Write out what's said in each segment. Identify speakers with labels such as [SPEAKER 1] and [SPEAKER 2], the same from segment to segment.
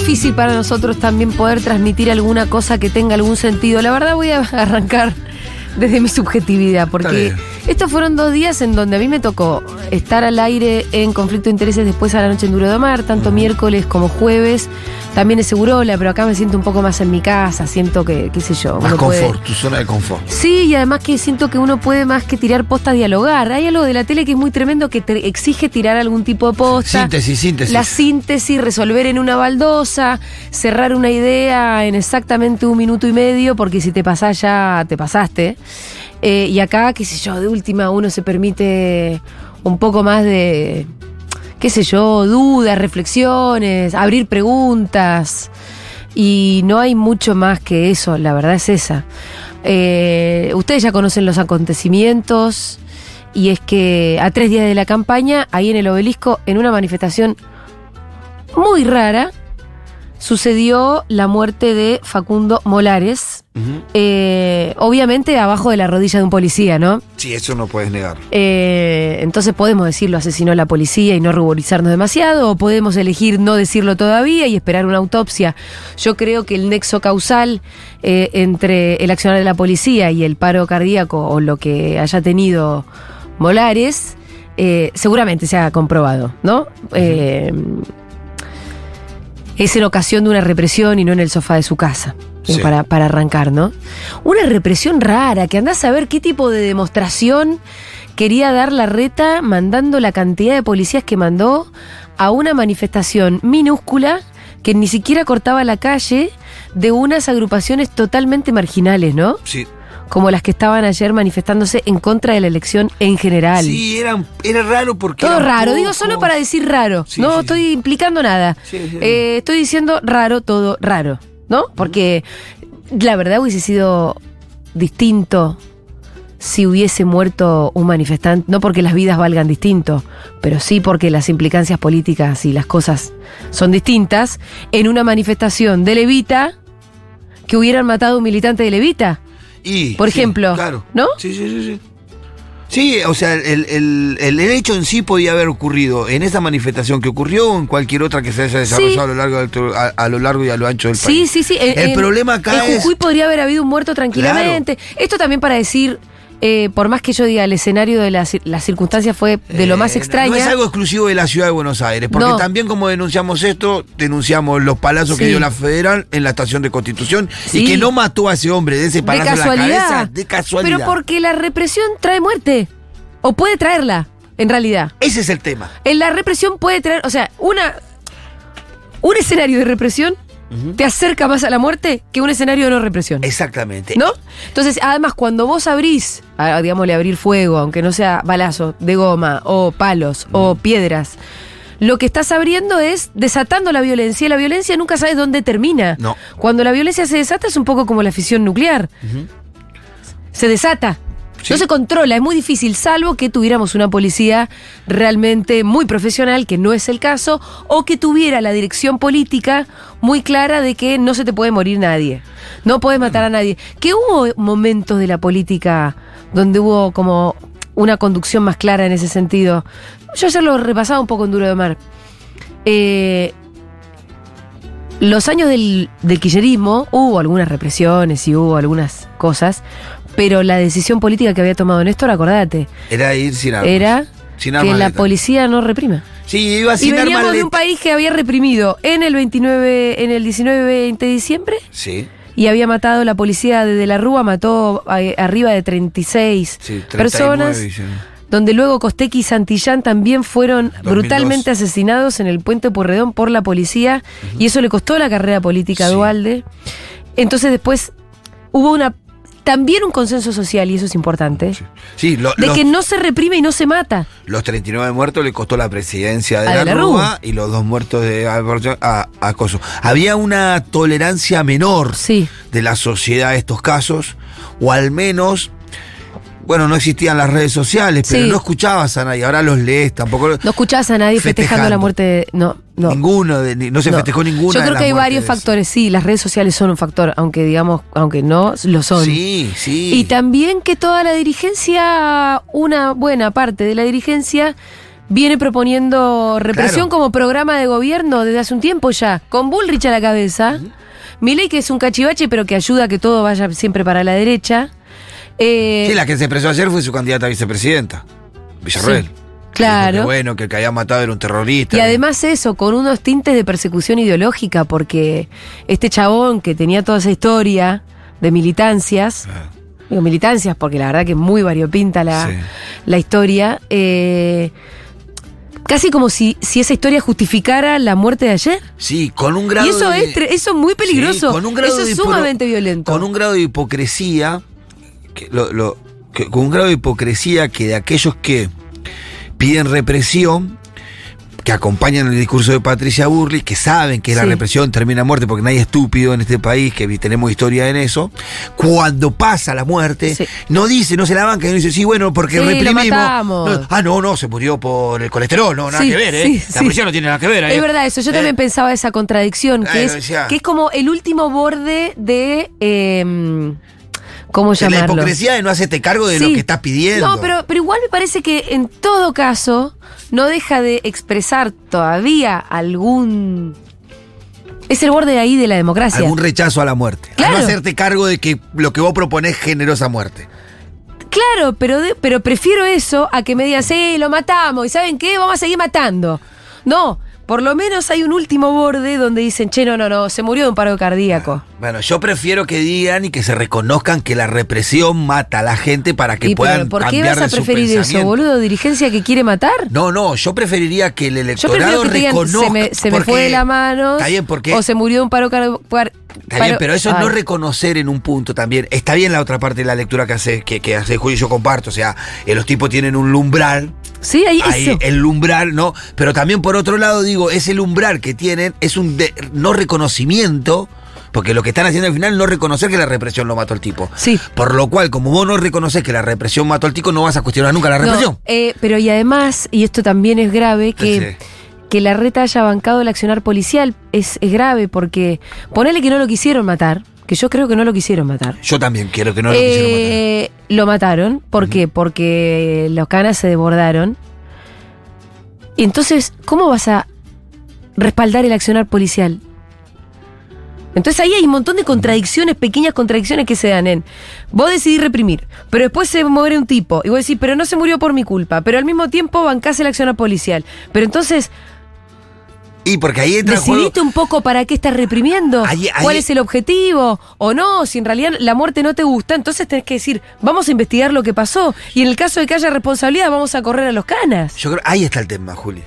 [SPEAKER 1] Difícil para nosotros también poder transmitir alguna cosa que tenga algún sentido. La verdad voy a arrancar desde mi subjetividad, porque estos fueron dos días en donde a mí me tocó estar al aire en conflicto de intereses después a la noche en Duro de Mar, tanto miércoles como jueves. También es Segurola, pero acá me siento un poco más en mi casa, siento que, qué sé yo.
[SPEAKER 2] Más confort,
[SPEAKER 1] puede-
[SPEAKER 2] tu zona de confort.
[SPEAKER 1] Sí, y además que siento que uno puede más que tirar posta dialogar. Hay algo de la tele que es muy tremendo que te exige tirar algún tipo de posta.
[SPEAKER 2] Síntesis, síntesis.
[SPEAKER 1] La síntesis, resolver en una baldosa, cerrar una idea en exactamente un minuto y medio, porque si te pasás ya te pasaste. Eh, y acá, qué sé yo, de última uno se permite un poco más de, qué sé yo, dudas, reflexiones, abrir preguntas. Y no hay mucho más que eso, la verdad es esa. Eh, ustedes ya conocen los acontecimientos y es que a tres días de la campaña, ahí en el obelisco, en una manifestación muy rara, sucedió la muerte de Facundo Molares, eh, obviamente abajo de la rodilla de un policía, ¿no?
[SPEAKER 2] Sí, eso no puedes negar.
[SPEAKER 1] Eh, entonces podemos decirlo asesinó la policía y no ruborizarnos demasiado, o podemos elegir no decirlo todavía y esperar una autopsia. Yo creo que el nexo causal eh, entre el accionar de la policía y el paro cardíaco o lo que haya tenido Molares eh, seguramente se ha comprobado, ¿no? Eh, es en ocasión de una represión y no en el sofá de su casa.
[SPEAKER 2] Sí.
[SPEAKER 1] Para, para arrancar, ¿no? Una represión rara, que andás a ver qué tipo de demostración quería dar la reta mandando la cantidad de policías que mandó a una manifestación minúscula que ni siquiera cortaba la calle de unas agrupaciones totalmente marginales, ¿no?
[SPEAKER 2] Sí.
[SPEAKER 1] Como las que estaban ayer manifestándose en contra de la elección en general.
[SPEAKER 2] Sí, eran, era raro porque.
[SPEAKER 1] Todo raro, digo solo para decir raro.
[SPEAKER 2] Sí,
[SPEAKER 1] no
[SPEAKER 2] sí,
[SPEAKER 1] estoy implicando nada.
[SPEAKER 2] Sí, sí.
[SPEAKER 1] Eh, estoy diciendo raro, todo raro, ¿no? Porque la verdad hubiese sido distinto si hubiese muerto un manifestante, no porque las vidas valgan distinto, pero sí porque las implicancias políticas y las cosas son distintas, en una manifestación de Levita que hubieran matado a un militante de Levita.
[SPEAKER 2] Y,
[SPEAKER 1] por
[SPEAKER 2] sí,
[SPEAKER 1] ejemplo,
[SPEAKER 2] Claro.
[SPEAKER 1] ¿no?
[SPEAKER 2] Sí, sí, sí. sí. Sí, o sea, el, el- el- hecho en sí podía haber ocurrido en esa manifestación que ocurrió o en cualquier otra que se haya desarrollado
[SPEAKER 1] Sí.
[SPEAKER 2] a, lo largo a, a lo largo y a lo ancho del
[SPEAKER 1] Sí,
[SPEAKER 2] país.
[SPEAKER 1] sí, sí. En-
[SPEAKER 2] El problema acá
[SPEAKER 1] En
[SPEAKER 2] es-
[SPEAKER 1] Jujuy podría haber habido un muerto tranquilamente. Esto también para decir, eh, por más que yo diga, el escenario de las circunstancias fue de lo más
[SPEAKER 2] Eh,
[SPEAKER 1] extraña.
[SPEAKER 2] No es algo exclusivo de la ciudad de Buenos Aires, porque
[SPEAKER 1] No.
[SPEAKER 2] también como denunciamos esto, denunciamos los palazos que dio la federal en la estación de Constitución
[SPEAKER 1] Sí.
[SPEAKER 2] y que no mató a ese hombre de ese
[SPEAKER 1] de
[SPEAKER 2] palazo en la
[SPEAKER 1] casualidad.
[SPEAKER 2] cabeza de casualidad.
[SPEAKER 1] Pero porque la represión trae muerte. O puede traerla, en realidad.
[SPEAKER 2] Ese es el tema.
[SPEAKER 1] En la represión puede traer, o sea, una un escenario de represión te acerca más a la muerte que un escenario de no represión.
[SPEAKER 2] Exactamente.
[SPEAKER 1] ¿No? Entonces, además, cuando vos abrís, digámosle abrir fuego, aunque no sea balazo de goma, o palos, o piedras, lo que estás abriendo es desatando la violencia, y la violencia nunca sabes dónde termina.
[SPEAKER 2] No.
[SPEAKER 1] Cuando la violencia se desata es un poco como la fisión nuclear. Se desata.
[SPEAKER 2] Sí.
[SPEAKER 1] No se controla, es muy difícil, salvo que tuviéramos una policía realmente muy profesional, que no es el caso, o que tuviera la dirección política muy clara de que no se te puede morir nadie, no puedes matar a nadie. Que hubo momentos de la política donde hubo como una conducción más clara en ese sentido. Yo ayer lo repasaba un poco en Duro de Mar. Eh, los años del, del kirchnerismo hubo algunas represiones y hubo algunas cosas, pero la decisión política que había tomado Néstor, acordate,
[SPEAKER 2] Era ir sin armas.
[SPEAKER 1] era
[SPEAKER 2] Sin
[SPEAKER 1] que la policía no reprima.
[SPEAKER 2] Sí, iba
[SPEAKER 1] Y
[SPEAKER 2] sin armas
[SPEAKER 1] veníamos de un país que había reprimido en el 29, en el 19-20 de diciembre
[SPEAKER 2] Sí.
[SPEAKER 1] y había matado la policía desde la Rúa, mató arriba de 36
[SPEAKER 2] Sí, 39,
[SPEAKER 1] personas.
[SPEAKER 2] dicen.
[SPEAKER 1] donde luego Costequi y Santillán también fueron
[SPEAKER 2] 2002.
[SPEAKER 1] brutalmente asesinados en el puente Porredón por la policía y eso le costó la carrera política a
[SPEAKER 2] Sí.
[SPEAKER 1] Dualde. Entonces después hubo una también un consenso social, y eso es importante,
[SPEAKER 2] Sí, lo-
[SPEAKER 1] de
[SPEAKER 2] los,
[SPEAKER 1] que no se reprime y no se mata.
[SPEAKER 2] los 39 muertos le costó la presidencia de
[SPEAKER 1] A
[SPEAKER 2] la,
[SPEAKER 1] la
[SPEAKER 2] Rúa y los dos muertos de a, acoso. Había una tolerancia menor
[SPEAKER 1] Sí.
[SPEAKER 2] de la sociedad a estos casos, o al menos, bueno, no existían las redes sociales, pero
[SPEAKER 1] Sí.
[SPEAKER 2] no escuchabas a nadie, ahora los lees, tampoco
[SPEAKER 1] No escuchás a nadie festejando,
[SPEAKER 2] Festejando.
[SPEAKER 1] la muerte de. No, no.
[SPEAKER 2] ninguno, de- no se
[SPEAKER 1] no.
[SPEAKER 2] festejó ninguna.
[SPEAKER 1] Yo creo que hay varios factores. Sí, las redes sociales son un factor, aunque digamos, aunque no, lo son.
[SPEAKER 2] Sí, sí.
[SPEAKER 1] Y también que toda la dirigencia, una buena parte de la dirigencia, viene proponiendo represión
[SPEAKER 2] Claro.
[SPEAKER 1] como programa de gobierno desde hace un tiempo ya, con Bullrich a la cabeza. Milei, que es un cachivache, pero que ayuda a que todo vaya siempre para la derecha. Eh,
[SPEAKER 2] Sí, la que se expresó ayer fue su candidata a vicepresidenta, Villarreal.
[SPEAKER 1] Sí, claro.
[SPEAKER 2] Que, bueno, que el que había matado era un terrorista.
[SPEAKER 1] Y además eso, con unos tintes de persecución ideológica, porque este chabón que tenía toda esa historia de militancias,
[SPEAKER 2] Ah,
[SPEAKER 1] digo militancias porque la verdad que es muy variopinta la,
[SPEAKER 2] Sí.
[SPEAKER 1] la historia, eh, casi como si, si esa historia justificara la muerte de ayer.
[SPEAKER 2] Sí, con un grado
[SPEAKER 1] Y eso
[SPEAKER 2] de-
[SPEAKER 1] es, eso es muy peligroso,
[SPEAKER 2] Sí, con un grado
[SPEAKER 1] eso
[SPEAKER 2] de
[SPEAKER 1] es sumamente violento.
[SPEAKER 2] Con un grado de hipocresía, que lo- lo- que- con un grado de hipocresía que de aquellos que piden represión, que acompañan el discurso de Patricia Burley, que saben que la represión termina a muerte porque nadie es estúpido en este país, que tenemos historia en eso, cuando pasa la muerte,
[SPEAKER 1] Sí.
[SPEAKER 2] no dice, no se la banca, no dice, sí, bueno, porque
[SPEAKER 1] Sí,
[SPEAKER 2] reprimimos. No, ah, no, no, se murió por el colesterol, no, nada que ver, ¿eh? la presión no tiene nada que ver. ¿eh?
[SPEAKER 1] Es verdad eso, yo
[SPEAKER 2] Eh,
[SPEAKER 1] también pensaba esa contradicción, que es,
[SPEAKER 2] decía.
[SPEAKER 1] que es como el último borde de... eh, ¿Cómo
[SPEAKER 2] de la
[SPEAKER 1] llamarlo?
[SPEAKER 2] hipocresía de no hacerte cargo de lo que estás pidiendo.
[SPEAKER 1] No, pero, pero igual me parece que en todo caso no deja de expresar todavía algún... Es el borde de ahí de la democracia.
[SPEAKER 2] Algún rechazo a la muerte. A
[SPEAKER 1] Claro.
[SPEAKER 2] no hacerte cargo de que lo que vos proponés generó esa muerte.
[SPEAKER 1] Claro, pero, de- pero prefiero eso a que me digan, sí, lo matamos, y ¿saben qué? Vamos a seguir matando. No, por lo menos hay un último borde donde dicen, che, no, no, no, se murió de un paro cardíaco.
[SPEAKER 2] Bueno, yo prefiero que digan y que se reconozcan que la represión mata a la gente para que
[SPEAKER 1] Y,
[SPEAKER 2] puedan
[SPEAKER 1] ¿Por qué
[SPEAKER 2] cambiar
[SPEAKER 1] vas a
[SPEAKER 2] de
[SPEAKER 1] preferir eso, boludo? ¿Dirigencia que quiere matar?
[SPEAKER 2] No, no, yo preferiría que el
[SPEAKER 1] Yo
[SPEAKER 2] electorado
[SPEAKER 1] prefiero que
[SPEAKER 2] reconozca.
[SPEAKER 1] se me, se me
[SPEAKER 2] porque-
[SPEAKER 1] fue de la mano,
[SPEAKER 2] Está bien, porque
[SPEAKER 1] o se murió de un paro cardíaco.
[SPEAKER 2] Está bien, pero eso es no reconocer en un punto también. Está bien la otra parte de la lectura que hace, que, que hace Julio y yo comparto. O sea, eh, los tipos tienen un umbral
[SPEAKER 1] Sí, ahí,
[SPEAKER 2] Ahí,
[SPEAKER 1] eso.
[SPEAKER 2] el umbral, ¿no? Pero también por otro lado, digo, ese umbral que tienen es un de- no reconocimiento, porque lo que están haciendo al final es no reconocer que la represión lo mató al tipo.
[SPEAKER 1] Sí.
[SPEAKER 2] Por lo cual, como vos no reconoces que la represión mató al tipo, no vas a cuestionar nunca la
[SPEAKER 1] No,
[SPEAKER 2] represión.
[SPEAKER 1] eh, pero y además, y esto también es grave, que,
[SPEAKER 2] Sí.
[SPEAKER 1] que la reta haya bancado el accionar policial es, es grave porque ponele que no lo quisieron matar, que yo creo que no lo quisieron matar.
[SPEAKER 2] Yo también quiero que no lo quisieron matar.
[SPEAKER 1] Eh, lo mataron, ¿por qué? Porque los canas se desbordaron. Entonces, ¿cómo vas a respaldar el accionar policial? Entonces ahí hay un montón de contradicciones, pequeñas contradicciones que se dan en. Vos decidís reprimir, pero después se muere un tipo. Y vos decís, pero no se murió por mi culpa. Pero al mismo tiempo bancás el accionar policial. Pero entonces,
[SPEAKER 2] Y porque ahí entra
[SPEAKER 1] un poco para qué estás reprimiendo.
[SPEAKER 2] Ahí- ahí-
[SPEAKER 1] ¿Cuál es el objetivo? O no, si en realidad la muerte no te gusta, entonces tenés que decir, vamos a investigar lo que pasó. Y en el caso de que haya responsabilidad, vamos a correr a los canas.
[SPEAKER 2] Yo creo, ahí está el tema, Juli.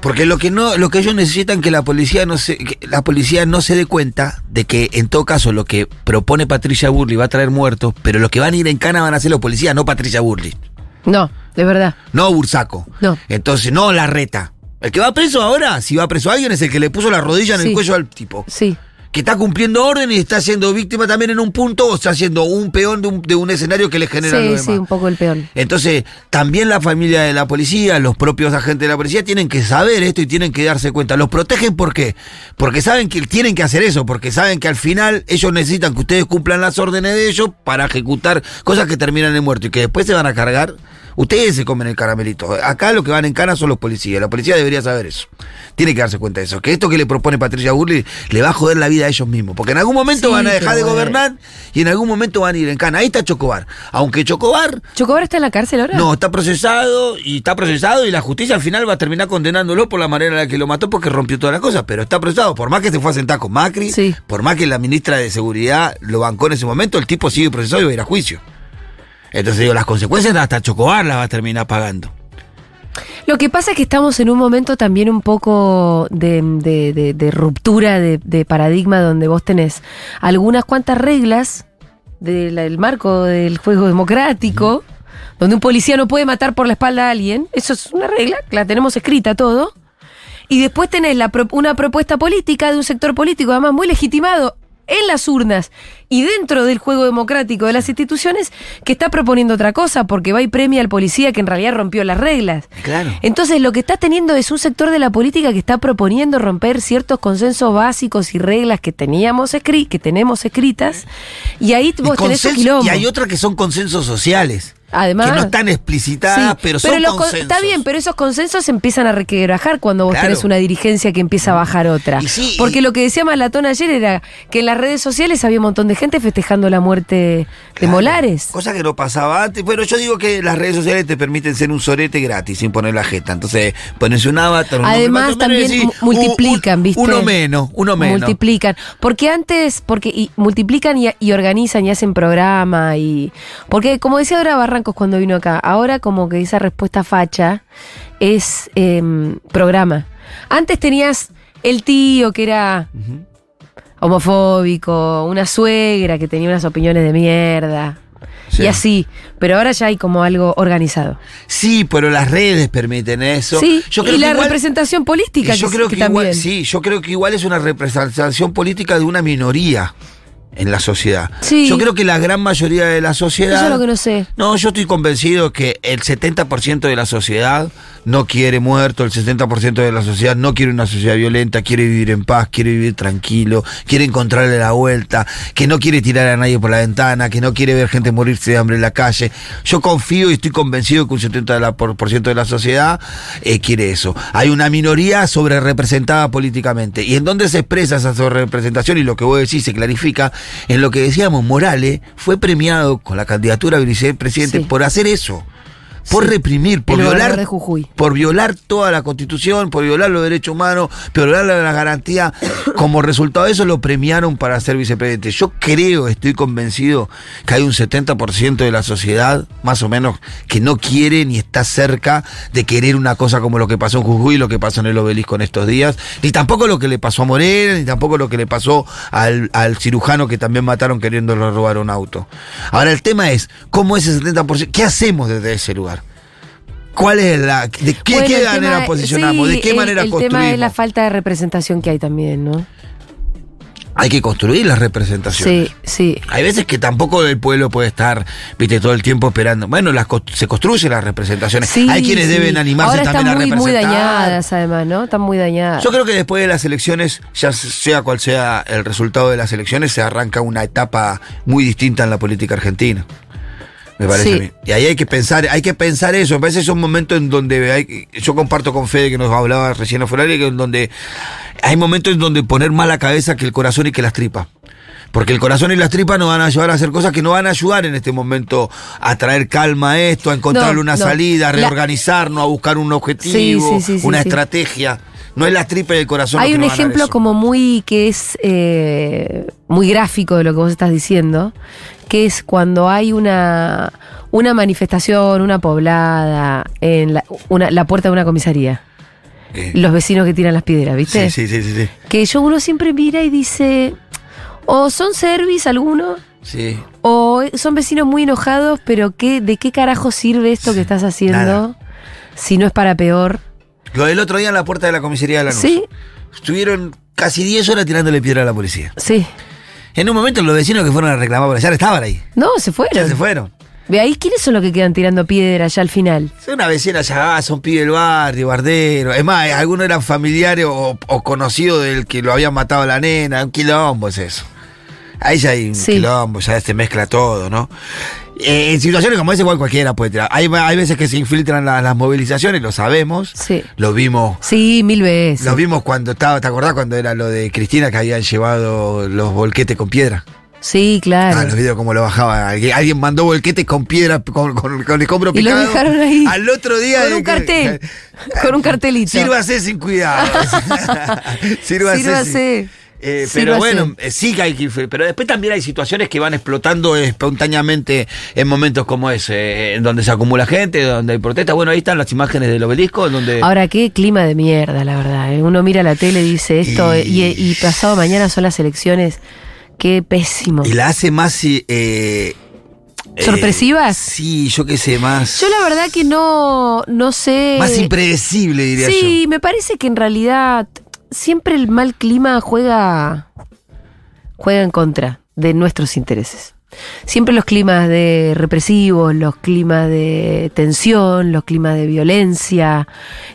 [SPEAKER 2] Porque lo que no, lo que ellos necesitan que la policía no se, que la policía no se dé cuenta de que en todo caso lo que propone Patricia Burley va a traer muertos, pero los que van a ir en cana van a ser los policías, no Patricia Burley,
[SPEAKER 1] No, de verdad.
[SPEAKER 2] no Bursaco.
[SPEAKER 1] No.
[SPEAKER 2] Entonces, no la reta. El que va preso ahora, si va preso alguien, es el que le puso la rodilla en el cuello al tipo.
[SPEAKER 1] Sí.
[SPEAKER 2] Que está cumpliendo órdenes y está siendo víctima también en un punto o está siendo un peón de un, de un escenario que le genera lo
[SPEAKER 1] Sí,
[SPEAKER 2] demás.
[SPEAKER 1] sí, un poco el peón.
[SPEAKER 2] Entonces, también la familia de la policía, los propios agentes de la policía tienen que saber esto y tienen que darse cuenta. Los protegen ¿por qué? Porque saben que tienen que hacer eso, porque saben que al final ellos necesitan que ustedes cumplan las órdenes de ellos para ejecutar cosas que terminan en muerto y que después se van a cargar. Ustedes se comen el caramelito. Acá lo que van en cana son los policías. La policía debería saber eso. Tiene que darse cuenta de eso. Que esto que le propone Patricia Burley le va a joder la vida a ellos mismos. Porque en algún momento
[SPEAKER 1] Sí,
[SPEAKER 2] van a dejar de gobernar y en algún momento van a ir en cana. Ahí está Chocobar. Aunque Chocobar
[SPEAKER 1] ¿Chocobar está en la cárcel ahora?
[SPEAKER 2] no, está procesado y está procesado y la justicia al final va a terminar condenándolo por la manera en la que lo mató porque rompió todas las cosas, pero está procesado. Por más que se fue a sentar con Macri,
[SPEAKER 1] Sí.
[SPEAKER 2] por más que la ministra de Seguridad lo bancó en ese momento, el tipo sigue procesado y va a ir a juicio. Entonces digo, las consecuencias hasta Chocobar las va a terminar pagando.
[SPEAKER 1] Lo que pasa es que estamos en un momento también un poco de, de- de- de ruptura de, paradigma donde vos tenés algunas cuantas reglas del marco del juego democrático, donde un policía no puede matar por la espalda a alguien. Eso es una regla, la tenemos escrita todo. Y después tenés la pro- una propuesta política de un sector político, además muy legitimado en las urnas y dentro del juego democrático de las instituciones, que está proponiendo otra cosa, porque va y premia al policía que en realidad rompió las reglas.
[SPEAKER 2] Claro.
[SPEAKER 1] Entonces lo que está teniendo es un sector de la política que está proponiendo romper ciertos consensos básicos y reglas que teníamos escri que tenemos escritas, y ahí
[SPEAKER 2] Y
[SPEAKER 1] vos tenés un
[SPEAKER 2] y hay otras que son consensos sociales.
[SPEAKER 1] Además-
[SPEAKER 2] Que no están explicitadas,
[SPEAKER 1] Sí,
[SPEAKER 2] pero son
[SPEAKER 1] los con-
[SPEAKER 2] consensos.
[SPEAKER 1] Está bien, pero esos consensos se empiezan a requebrajar cuando vos
[SPEAKER 2] Claro.
[SPEAKER 1] tenés una dirigencia que empieza a bajar otra.
[SPEAKER 2] Y sí,
[SPEAKER 1] Porque
[SPEAKER 2] y-
[SPEAKER 1] lo que decía Malatón ayer era que en las redes sociales había un montón de gente festejando la muerte de
[SPEAKER 2] Claro,
[SPEAKER 1] Molares.
[SPEAKER 2] Cosa que no pasaba antes. Bueno, yo digo que las redes sociales te permiten ser un sorete gratis sin poner la jeta. Entonces, pones un avatar, un
[SPEAKER 1] Además también
[SPEAKER 2] decís,
[SPEAKER 1] multiplican,
[SPEAKER 2] "Uh, un-
[SPEAKER 1] ¿viste?
[SPEAKER 2] Uno menos, uno menos.
[SPEAKER 1] Multiplican. Porque antes, porque y multiplican y, y organizan y hacen programa y. Porque como decía ahora Barrancos cuando vino acá, ahora como que esa respuesta facha es em, programa. Antes tenías el tío que era homofóbico, una suegra que tenía unas opiniones de mierda.
[SPEAKER 2] Sí.
[SPEAKER 1] Y así, pero ahora ya hay como algo organizado.
[SPEAKER 2] Sí, pero las redes permiten eso.
[SPEAKER 1] sí,
[SPEAKER 2] Yo creo
[SPEAKER 1] y
[SPEAKER 2] que
[SPEAKER 1] la
[SPEAKER 2] igual-
[SPEAKER 1] representación política
[SPEAKER 2] yo
[SPEAKER 1] que,
[SPEAKER 2] creo
[SPEAKER 1] que
[SPEAKER 2] que, igual, sí, yo creo que igual es una representación política de una minoría en la sociedad.
[SPEAKER 1] Sí.
[SPEAKER 2] Yo creo que la gran mayoría de la sociedad.
[SPEAKER 1] Eso es lo que no sé.
[SPEAKER 2] No, yo estoy convencido que el 70% de la sociedad no quiere muerto, el 70% de la sociedad no quiere una sociedad violenta, quiere vivir en paz, quiere vivir tranquilo, quiere encontrarle la vuelta, que no quiere tirar a nadie por la ventana, que no quiere ver gente morirse de hambre en la calle. Yo confío y estoy convencido que un 70% de la, por, por ciento de la sociedad eh, quiere eso. Hay una minoría sobre representada políticamente. Y en dónde se expresa esa sobrerepresentación y lo que vos decís se clarifica, en lo que decíamos, Morales fue premiado con la candidatura a vicepresidente
[SPEAKER 1] Sí.
[SPEAKER 2] por hacer eso. Por
[SPEAKER 1] Sí.
[SPEAKER 2] reprimir, por
[SPEAKER 1] El
[SPEAKER 2] violar,
[SPEAKER 1] gobernador de Jujuy.
[SPEAKER 2] por violar toda la constitución, por violar los derechos humanos, por violar la garantía. Como resultado de eso lo premiaron para ser vicepresidente. Yo creo, estoy convencido que hay un 70% de la sociedad, más o menos, que no quiere ni está cerca de querer una cosa como lo que pasó en Jujuy, lo que pasó en el obelisco en estos días, ni tampoco lo que le pasó a Morena, ni tampoco lo que le pasó al, al cirujano que también mataron queriéndole robar un auto. Ahora el tema es, ¿cómo ese 70%? ¿Qué hacemos desde ese lugar? ¿Cuál es la. ¿De qué,
[SPEAKER 1] Bueno,
[SPEAKER 2] qué
[SPEAKER 1] el
[SPEAKER 2] manera
[SPEAKER 1] tema-
[SPEAKER 2] posicionamos?
[SPEAKER 1] sí,
[SPEAKER 2] ¿De qué
[SPEAKER 1] el-
[SPEAKER 2] manera
[SPEAKER 1] el,
[SPEAKER 2] construimos?
[SPEAKER 1] tema es la falta de representación que hay también, ¿no?
[SPEAKER 2] Hay que construir las representaciones.
[SPEAKER 1] Sí, sí.
[SPEAKER 2] Hay veces que tampoco el pueblo puede estar, viste, todo el tiempo esperando. Bueno, las se construyen las representaciones.
[SPEAKER 1] Sí,
[SPEAKER 2] Hay quienes
[SPEAKER 1] sí.
[SPEAKER 2] deben animarse
[SPEAKER 1] Ahora
[SPEAKER 2] también
[SPEAKER 1] están
[SPEAKER 2] a
[SPEAKER 1] muy,
[SPEAKER 2] representar.
[SPEAKER 1] muy dañadas, además, ¿no? Están muy dañadas.
[SPEAKER 2] Yo creo que después de las elecciones, ya sea cual sea el resultado de las elecciones, se arranca una etapa muy distinta en la política argentina. Me parece
[SPEAKER 1] Sí.
[SPEAKER 2] a mí. Y ahí hay que pensar, hay que pensar eso. Me parece que es un momento en donde hay, yo comparto con Fede que nos hablaba recién afuera, que en donde hay momentos en donde poner más la cabeza que el corazón y que las tripas. Porque el corazón y las tripas nos van a ayudar a hacer cosas que no van a ayudar en este momento a traer calma a esto, a encontrarle
[SPEAKER 1] No,
[SPEAKER 2] una
[SPEAKER 1] no.
[SPEAKER 2] salida, a reorganizarnos, a buscar un objetivo,
[SPEAKER 1] Sí, sí,
[SPEAKER 2] una estrategia. No es la tripa y el corazón.
[SPEAKER 1] Hay un ejemplo como muy que es eh, muy gráfico de lo que vos estás diciendo, que es cuando hay una, una manifestación, una poblada, en la, una- la puerta de una comisaría.
[SPEAKER 2] Eh,
[SPEAKER 1] Los vecinos que tiran las piedras, ¿viste?
[SPEAKER 2] Sí, sí, sí, sí.
[SPEAKER 1] Que yo uno siempre mira y dice, o son servis algunos,
[SPEAKER 2] Sí.
[SPEAKER 1] o son vecinos muy enojados, pero ¿qué, ¿de qué carajo sirve esto que estás haciendo
[SPEAKER 2] nada.
[SPEAKER 1] si no es para peor?
[SPEAKER 2] Lo del otro día en la puerta de la comisaría de la
[SPEAKER 1] Sí,
[SPEAKER 2] Estuvieron casi 10 horas tirándole piedra a la policía.
[SPEAKER 1] sí.
[SPEAKER 2] En un momento los vecinos que fueron a reclamar por allá estaban ahí.
[SPEAKER 1] No, se fueron.
[SPEAKER 2] Ya se fueron.
[SPEAKER 1] Ve ahí, ¿quiénes son los que quedan tirando piedra ya al final?
[SPEAKER 2] Son una vecina ya, ah, son pibe del barrio, bardero. Es más, algunos eran familiares o, o conocidos del que lo habían matado a la nena. Un quilombo es eso. Ahí ya hay un
[SPEAKER 1] Sí.
[SPEAKER 2] quilombo, ya se mezcla todo, ¿no? Eh, en situaciones como esa igual cualquiera puede tirar. Hay, hay veces que se infiltran la- las movilizaciones, lo sabemos.
[SPEAKER 1] Sí.
[SPEAKER 2] Lo vimos
[SPEAKER 1] Sí, mil veces.
[SPEAKER 2] Lo vimos cuando estaba, ¿te acordás cuando era lo de Cristina que habían llevado los volquetes con piedra?
[SPEAKER 1] Sí, claro.
[SPEAKER 2] Ah, los videos como lo bajaba. Alguien, mandó volquetes con piedra, con, con, con escombro
[SPEAKER 1] Y lo
[SPEAKER 2] picado.
[SPEAKER 1] dejaron ahí.
[SPEAKER 2] Al otro día.
[SPEAKER 1] Con un cartel. Con un cartelito.
[SPEAKER 2] Sírvase sin cuidado. Sírvase.
[SPEAKER 1] Sírvase.
[SPEAKER 2] sin- Eh, pero bueno, eh, sí que hay que. Pero después también hay situaciones que van explotando espontáneamente en momentos como ese, eh, en donde se acumula gente, donde hay protesta. Bueno, ahí están las imágenes del obelisco, donde.
[SPEAKER 1] Ahora, qué clima de mierda, la verdad. ¿eh? Uno mira la tele y dice esto,
[SPEAKER 2] Y-
[SPEAKER 1] y, y pasado mañana son las elecciones. qué pésimo.
[SPEAKER 2] Y la hace más. eh, eh,
[SPEAKER 1] ¿Sorpresivas?
[SPEAKER 2] sí, yo qué sé, más.
[SPEAKER 1] Yo la verdad que no, no sé.
[SPEAKER 2] Más impredecible, diría
[SPEAKER 1] Sí,
[SPEAKER 2] yo.
[SPEAKER 1] me parece que en realidad siempre el mal clima juega, juega en contra de nuestros intereses. Siempre los climas de represivos, los climas de tensión, los climas de violencia,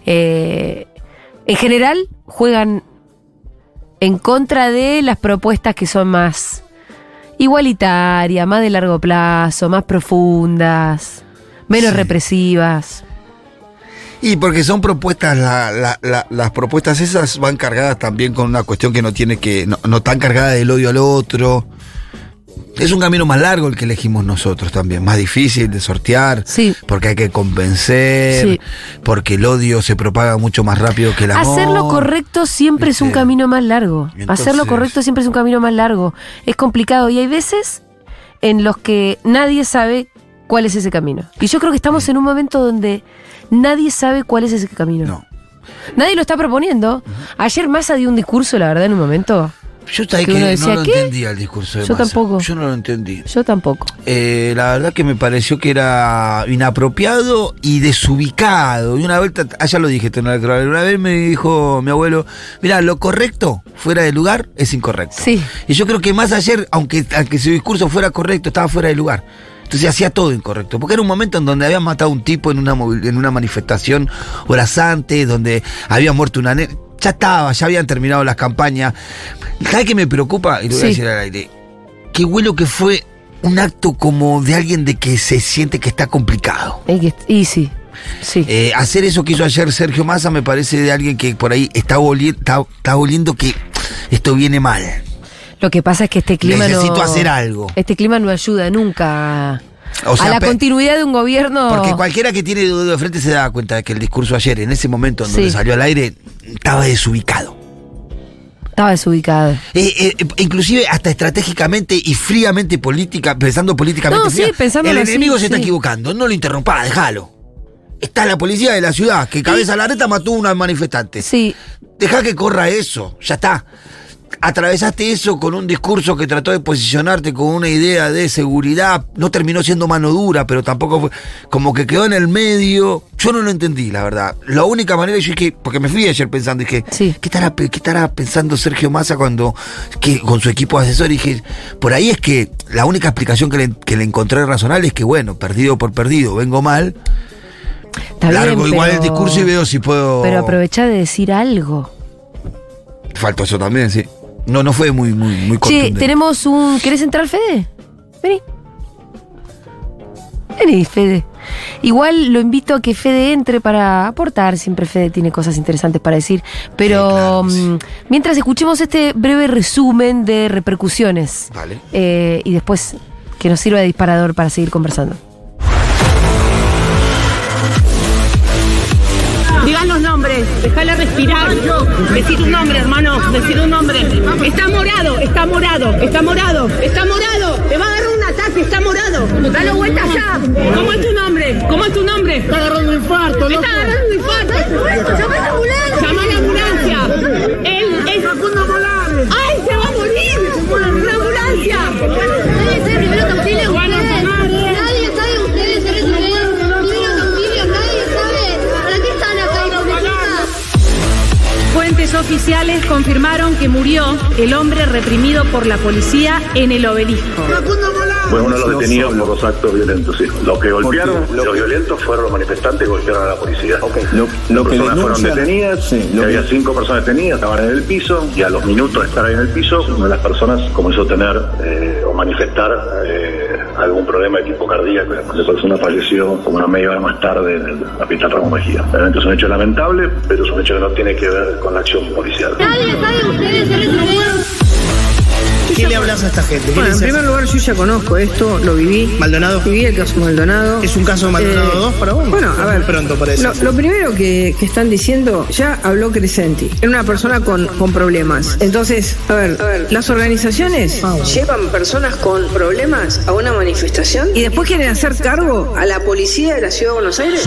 [SPEAKER 1] eh, en general juegan en contra de las propuestas que son más igualitarias, más de largo plazo, más profundas, menos
[SPEAKER 2] Sí.
[SPEAKER 1] represivas.
[SPEAKER 2] Y porque son propuestas, la- la- la- las propuestas esas van cargadas también con una cuestión que no tiene que. No, no tan cargada del odio al otro. Es un camino más largo el que elegimos nosotros también, más difícil de sortear,
[SPEAKER 1] Sí.
[SPEAKER 2] porque hay que convencer,
[SPEAKER 1] Sí.
[SPEAKER 2] porque el odio se propaga mucho más rápido que el amor.
[SPEAKER 1] Hacer lo correcto siempre es un
[SPEAKER 2] ¿viste?
[SPEAKER 1] camino más largo.
[SPEAKER 2] Entonces-
[SPEAKER 1] Hacer lo correcto siempre es un camino más largo. Es complicado y hay veces en los que nadie sabe cuál es ese camino. Y yo creo que estamos en un momento donde nadie sabe cuál es ese camino.
[SPEAKER 2] No.
[SPEAKER 1] Nadie lo está proponiendo. Ayer Massa dio un discurso, la verdad, en un momento.
[SPEAKER 2] Yo
[SPEAKER 1] Que
[SPEAKER 2] que,
[SPEAKER 1] uno
[SPEAKER 2] no lo
[SPEAKER 1] ¿qué?
[SPEAKER 2] entendía el discurso de
[SPEAKER 1] Yo
[SPEAKER 2] Massa.
[SPEAKER 1] tampoco.
[SPEAKER 2] Yo no lo entendí.
[SPEAKER 1] Yo tampoco.
[SPEAKER 2] Eh, la verdad que me pareció que era inapropiado y desubicado. Y una vez, allá lo dije, una vez me dijo mi abuelo, mira, lo correcto fuera de lugar es incorrecto.
[SPEAKER 1] Sí.
[SPEAKER 2] Y yo creo que más ayer, aunque, aunque su discurso fuera correcto, estaba fuera de lugar. Entonces hacía todo incorrecto. Porque era un momento en donde habían matado a un tipo en una, en una manifestación horas antes, donde había muerto una nena. Ya estaba, ya habían terminado las campañas. ¿Sabes qué me preocupa? Y lo voy
[SPEAKER 1] Sí.
[SPEAKER 2] a decir al aire. Qué vuelo que fue un acto como de alguien de que se siente que está complicado.
[SPEAKER 1] Y sí. Sí.
[SPEAKER 2] Eh, hacer eso que hizo ayer Sergio Massa me parece de alguien que por ahí está, está, está oliendo que esto viene mal.
[SPEAKER 1] Lo que pasa es que este clima
[SPEAKER 2] Necesito
[SPEAKER 1] no.
[SPEAKER 2] hacer algo.
[SPEAKER 1] Este clima no ayuda nunca
[SPEAKER 2] O sea,
[SPEAKER 1] a la continuidad de un gobierno.
[SPEAKER 2] Porque cualquiera que tiene dedo de frente se da cuenta de que el discurso ayer, en ese momento en donde salió al aire, estaba desubicado.
[SPEAKER 1] Estaba desubicado.
[SPEAKER 2] Eh, eh, inclusive hasta estratégicamente y fríamente política, pensando políticamente.
[SPEAKER 1] No, sí,
[SPEAKER 2] fría,
[SPEAKER 1] pensándolo
[SPEAKER 2] El
[SPEAKER 1] así,
[SPEAKER 2] enemigo se está equivocando, no lo interrumpa, déjalo. Está la policía de la ciudad, que cabeza la reta mató a una manifestante.
[SPEAKER 1] Sí.
[SPEAKER 2] Deja que corra eso, ya está. Atravesaste eso con un discurso que trató de posicionarte con una idea de seguridad. No terminó siendo mano dura, pero tampoco fue. Como que quedó en el medio. Yo no lo entendí, la verdad. La única manera, yo dije, porque me fui ayer pensando, dije,
[SPEAKER 1] Sí.
[SPEAKER 2] ¿qué, estará, ¿qué estará pensando Sergio Massa cuando. Que, con su equipo de asesor? Y dije, por ahí es que la única explicación que le, que le encontré razonable es que, bueno, perdido por perdido, vengo mal.
[SPEAKER 1] Está
[SPEAKER 2] largo
[SPEAKER 1] bien,
[SPEAKER 2] igual
[SPEAKER 1] pero-
[SPEAKER 2] el discurso y veo si puedo.
[SPEAKER 1] Pero aprovecha de decir algo.
[SPEAKER 2] Faltó eso también, sí. No, no fue muy, muy, muy
[SPEAKER 1] Che, tenemos un. ¿Querés entrar, Fede? Vení. Vení, Fede. Igual lo invito a que Fede entre para aportar. Siempre Fede tiene cosas interesantes para decir. Pero
[SPEAKER 2] Sí, claro que sí.
[SPEAKER 1] mm, mientras escuchemos este breve resumen de repercusiones.
[SPEAKER 2] Vale.
[SPEAKER 1] eh, y después que nos sirva de disparador para seguir conversando.
[SPEAKER 3] Decir un nombre, hermano, decir un nombre. Está morado, está morado, está morado, está morado. Te va a agarrar un ataque, está morado. Dale vuelta ya. ¿Cómo es tu nombre? ¿Cómo es tu nombre? Está agarrando un infarto, Está agarrando
[SPEAKER 4] oficiales confirmaron que murió el hombre reprimido por la policía en el obelisco.
[SPEAKER 5] Fue uno de los detenidos por los actos violentos, sí. Los que golpearon, los violentos fueron los manifestantes que golpearon a la policía.
[SPEAKER 6] Lo- lo que
[SPEAKER 5] personas fueron detenidas,
[SPEAKER 6] Sí, lo
[SPEAKER 5] que
[SPEAKER 6] que-
[SPEAKER 5] había cinco personas detenidas, estaban en el piso, y a los minutos de estar ahí en el piso, una de las personas comenzó a tener eh, o manifestar eh, algún problema de tipo cardíaco. La persona falleció como una media hora más tarde en el hospital Ramón Mejía. Realmente es un hecho lamentable, pero es un hecho que no tiene que ver con la acción policial.
[SPEAKER 7] Nadie sabe ustedes
[SPEAKER 8] ¿Qué le hablas a esta gente? ¿Qué
[SPEAKER 9] Bueno, en primer lugar yo ya conozco esto, lo viví.
[SPEAKER 8] Maldonado.
[SPEAKER 9] Viví el caso Maldonado.
[SPEAKER 8] ¿Es un caso Maldonado
[SPEAKER 9] Eh,
[SPEAKER 8] 2 para vos?
[SPEAKER 9] Bueno, a ver.
[SPEAKER 8] pronto para eso.
[SPEAKER 9] Lo, lo primero que, que están diciendo, ya habló Crescenti. Era una persona con, con problemas. Entonces, a ver, las organizaciones llevan personas con problemas a una manifestación y después quieren hacer cargo a la policía de la ciudad de Buenos Aires.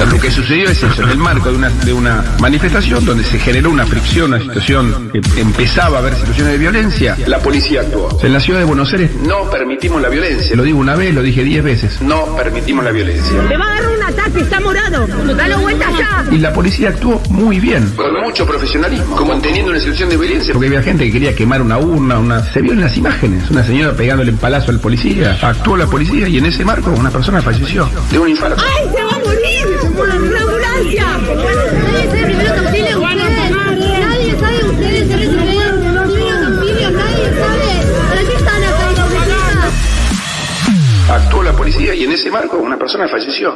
[SPEAKER 6] Sea, lo que sucedió es eso, en el marco de una, de una manifestación donde se generó una fricción, una situación que empezaba a haber situaciones de violencia, la policía actuó. En la ciudad de Buenos Aires no permitimos la violencia, lo digo una vez, lo dije diez veces, no permitimos la violencia.
[SPEAKER 3] Le va a agarrar un ataque, está morado. Dale vuelta ya.
[SPEAKER 6] Y la policía actuó muy bien, con mucho profesionalismo, como teniendo una situación de violencia, porque había gente que quería quemar una urna, una... se vio en las imágenes, una señora pegándole en palazo al policía, actuó la policía y en ese marco una persona falleció de un infarto.
[SPEAKER 3] ¡Ay, se
[SPEAKER 6] policía y en ese marco una persona falleció.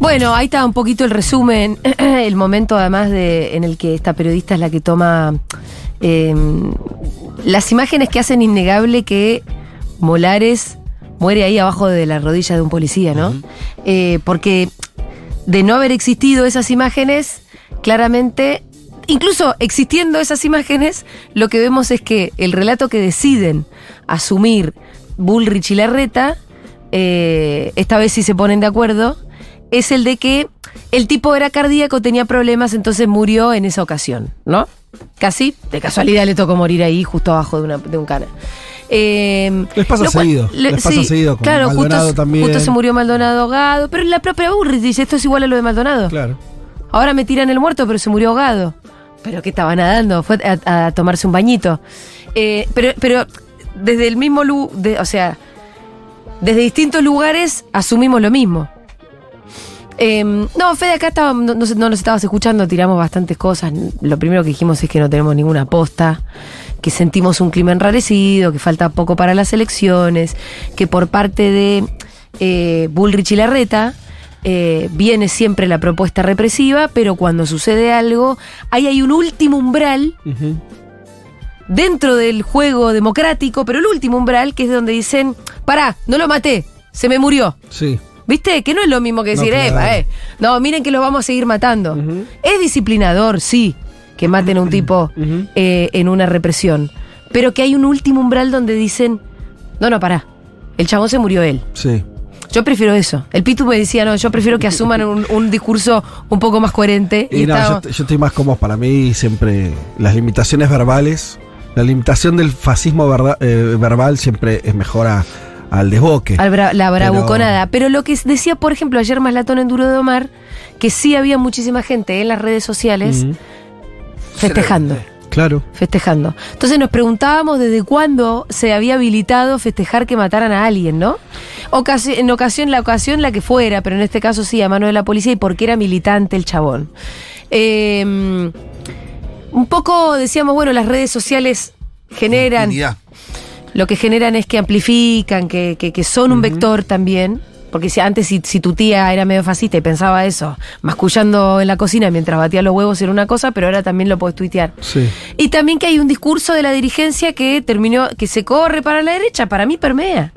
[SPEAKER 1] Bueno, ahí está un poquito el resumen, el momento además de en el que esta periodista es la que toma eh, las imágenes que hacen innegable que Molares muere ahí abajo de la rodilla de un policía, ¿no? Eh, porque de no haber existido esas imágenes, claramente, incluso existiendo esas imágenes, lo que vemos es que el relato que deciden asumir Bullrich y Larreta, eh, esta vez sí se ponen de acuerdo, es el de que el tipo era cardíaco, tenía problemas, entonces murió en esa ocasión, ¿no? Casi, de casualidad le tocó morir ahí, justo abajo de, una, de un cana. Eh,
[SPEAKER 10] Les pasa
[SPEAKER 1] cual-
[SPEAKER 10] seguido,
[SPEAKER 1] le-
[SPEAKER 10] les pasa
[SPEAKER 1] sí,
[SPEAKER 10] seguido con
[SPEAKER 1] claro,
[SPEAKER 10] Maldonado
[SPEAKER 1] justo,
[SPEAKER 10] también.
[SPEAKER 1] justo se murió Maldonado ahogado, pero la propia Bullrich dice, esto es igual a lo de Maldonado.
[SPEAKER 10] Claro.
[SPEAKER 1] Ahora me tiran el muerto, pero se murió ahogado. Pero que estaba nadando, fue a, tomarse un bañito. Eh, pero, pero desde el mismo lugar, o sea, desde distintos lugares asumimos lo mismo. Eh, no, Fede, acá estaba, no, no nos estabas escuchando, tiramos bastantes cosas. Lo primero que dijimos es que no tenemos ninguna aposta, que sentimos un clima enrarecido, que falta poco para las elecciones, que por parte de eh, Bullrich y Larreta eh, viene siempre la propuesta represiva, pero cuando sucede algo, ahí hay un último umbral dentro del juego democrático, pero el último umbral que es donde dicen, pará, no lo maté, se me murió.
[SPEAKER 10] Sí.
[SPEAKER 1] ¿Viste? Que no es lo mismo que
[SPEAKER 10] No,
[SPEAKER 1] decir,
[SPEAKER 10] claro.
[SPEAKER 1] "Epa, eh, no, miren que lo vamos a seguir matando. Es disciplinador, sí, que maten a un tipo eh, en una represión. Pero que hay un último umbral donde dicen, no, no, pará, el chabón se murió él.
[SPEAKER 10] Sí.
[SPEAKER 1] Yo prefiero eso. El Pitu me decía, no, yo prefiero que asuman un, un discurso un poco más coherente. Y,
[SPEAKER 10] Y no,
[SPEAKER 1] estaba-
[SPEAKER 10] yo, yo estoy más cómodo para mí siempre las limitaciones verbales, la limitación del fascismo verda- eh, verbal siempre es mejor a- al desboque.
[SPEAKER 1] al bra- la bravuconada. Pero lo que decía, por ejemplo, ayer Maslatón en Duro de Omar, que sí había muchísima gente en las redes sociales festejando.
[SPEAKER 10] Claro.
[SPEAKER 1] Festejando. Entonces nos preguntábamos desde cuándo se había habilitado festejar que mataran a alguien, ¿no? Ocasi- en ocasión, la ocasión la que fuera, pero en este caso sí, a mano de la policía y porque era militante el chabón. Eh, un poco decíamos, bueno, las redes sociales generan lo que generan es que amplifican, que, que- que son un vector también. Porque si antes si, si tu tía era medio fascista y pensaba eso, mascullando en la cocina mientras batía los huevos era una cosa, pero ahora también lo puedes tuitear.
[SPEAKER 10] Sí.
[SPEAKER 1] Y también que hay un discurso de la dirigencia que terminó, que se corre para la derecha, para mí permea.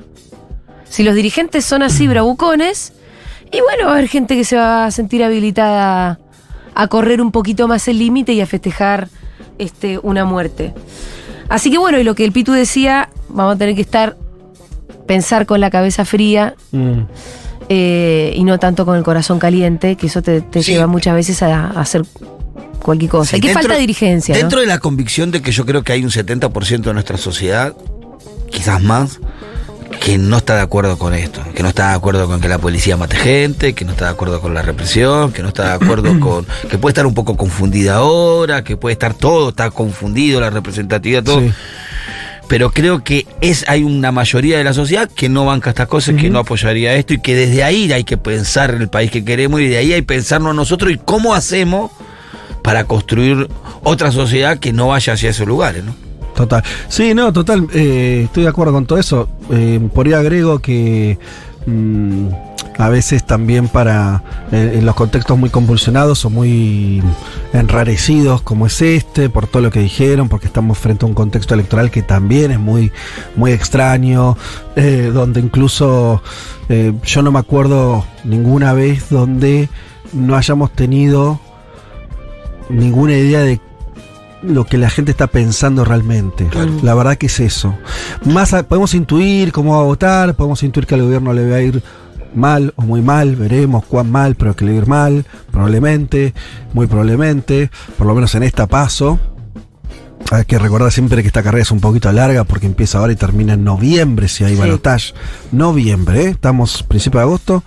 [SPEAKER 1] Si los dirigentes son así bravucones, y bueno, va a haber gente que se va a sentir habilitada a correr un poquito más el límite y a festejar este, una muerte. Así que bueno, y lo que el Pitu decía, vamos a tener que estar, pensar con la cabeza fría
[SPEAKER 10] Mm.
[SPEAKER 1] eh, y no tanto con el corazón caliente, que eso te, te
[SPEAKER 2] Sí.
[SPEAKER 1] lleva muchas veces a, a hacer cualquier cosa.
[SPEAKER 2] Sí,
[SPEAKER 1] y que
[SPEAKER 2] dentro-
[SPEAKER 1] falta de dirigencia. ¿no?
[SPEAKER 2] Dentro de la convicción de que yo creo que hay un 70% de nuestra sociedad, quizás más, que no está de acuerdo con esto, que no está de acuerdo con que la policía mate gente, que no está de acuerdo con la represión, que no está de acuerdo con, que puede estar un poco confundida ahora, que puede estar todo, está confundido, la representatividad, todo.
[SPEAKER 10] Sí.
[SPEAKER 2] Pero creo que es, hay una mayoría de la sociedad que no banca estas cosas, que no apoyaría esto y que desde ahí hay que pensar en el país que queremos y de ahí hay que pensarnos nosotros y cómo hacemos para construir otra sociedad que no vaya hacia esos lugares, ¿no?
[SPEAKER 10] Total. Sí, no, total. eh, estoy de acuerdo con todo eso. Eh, por ahí agrego que mm, a veces también para eh, en los contextos muy convulsionados o muy enrarecidos como es este, por todo lo que dijeron, porque estamos frente a un contexto electoral que también es muy, muy extraño, eh, donde incluso eh, yo no me acuerdo ninguna vez donde no hayamos tenido ninguna idea de lo que la gente está pensando realmente. La verdad que es eso. Más a- podemos intuir cómo va a votar, podemos intuir que al gobierno le va a ir mal o muy mal, veremos cuán mal, pero que le va a ir mal, probablemente, muy probablemente, por lo menos en esta paso. Hay que recordar siempre que esta carrera es un poquito larga porque empieza ahora y termina en noviembre si hay
[SPEAKER 1] Sí.
[SPEAKER 10] balotaje. Noviembre, ¿eh? estamos principio de agosto.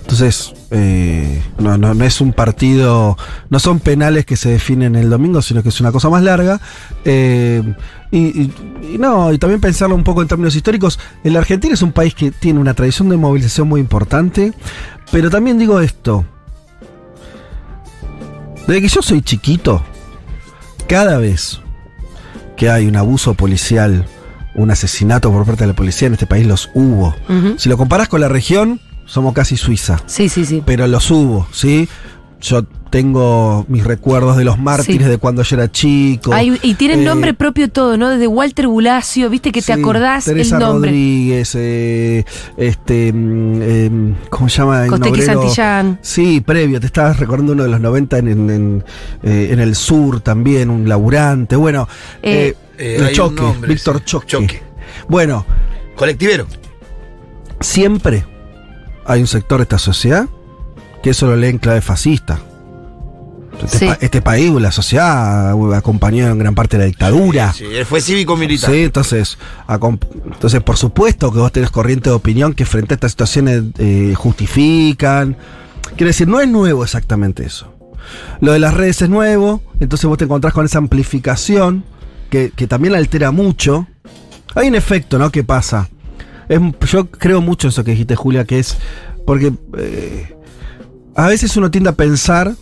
[SPEAKER 10] Entonces, eh, no, no, no es un partido, no son penales que se definen el domingo, sino que es una cosa más larga. Eh, y, y- y no, y también pensarlo un poco en términos históricos. La Argentina es un país que tiene una tradición de movilización muy importante, pero también digo esto. Desde que yo soy chiquito, cada vez que hay un abuso policial, un asesinato por parte de la policía en este país, los hubo. Si lo comparas con la región, somos casi Suiza.
[SPEAKER 1] Sí, sí, sí.
[SPEAKER 10] Pero los hubo, ¿sí? Yo tengo mis recuerdos de los mártires
[SPEAKER 1] Sí.
[SPEAKER 10] de cuando yo era chico.
[SPEAKER 1] Y tienen
[SPEAKER 10] Eh,
[SPEAKER 1] nombre propio todo, ¿no? Desde Walter Bulacio, viste que te
[SPEAKER 10] sí,
[SPEAKER 1] acordás
[SPEAKER 10] Teresa
[SPEAKER 1] el nombre.
[SPEAKER 10] Rodríguez, eh, este, mm, em, ¿cómo se llama?
[SPEAKER 1] Costequi Santillán.
[SPEAKER 10] Sí, previo, te estabas recordando uno de los 90 en, en, en, eh, en el sur también, un laburante. Bueno,
[SPEAKER 1] Eh,
[SPEAKER 10] eh,
[SPEAKER 2] Eh,
[SPEAKER 10] el Choque,
[SPEAKER 2] nombre,
[SPEAKER 10] Víctor
[SPEAKER 2] sí,
[SPEAKER 10] Choque.
[SPEAKER 2] Choque.
[SPEAKER 10] Bueno,
[SPEAKER 2] Colectivero.
[SPEAKER 10] siempre hay un sector de esta sociedad que eso lo lee en clave fascista. Este,
[SPEAKER 1] Sí.
[SPEAKER 10] pa- este país, la sociedad, acompañó en gran parte de la dicadura.
[SPEAKER 2] Sí, él fue cívico-militar.
[SPEAKER 10] Sí, entonces, entonces por supuesto que vos tenés corriente de opinión que frente a estas situaciones eh, justifican. Quiero decir, no es nuevo exactamente eso. Lo de las redes es nuevo, entonces vos te encontrás con esa amplificación que, que también altera mucho. Hay un efecto, ¿no? que pasa? Es- yo creo mucho eso que dijiste, Julia, que es porque eh, a veces uno tiende a pensar